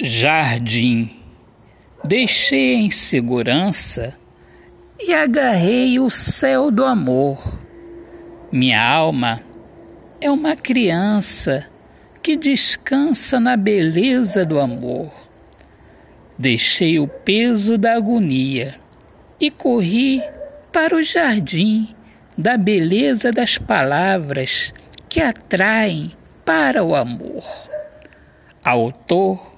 Jardim. Deixei a insegurança e agarrei o céu do amor. Minha alma é uma criança que descansa na beleza do amor. Deixei o peso da agonia e corri para o jardim da beleza das palavras que atraem para o amor. Autor,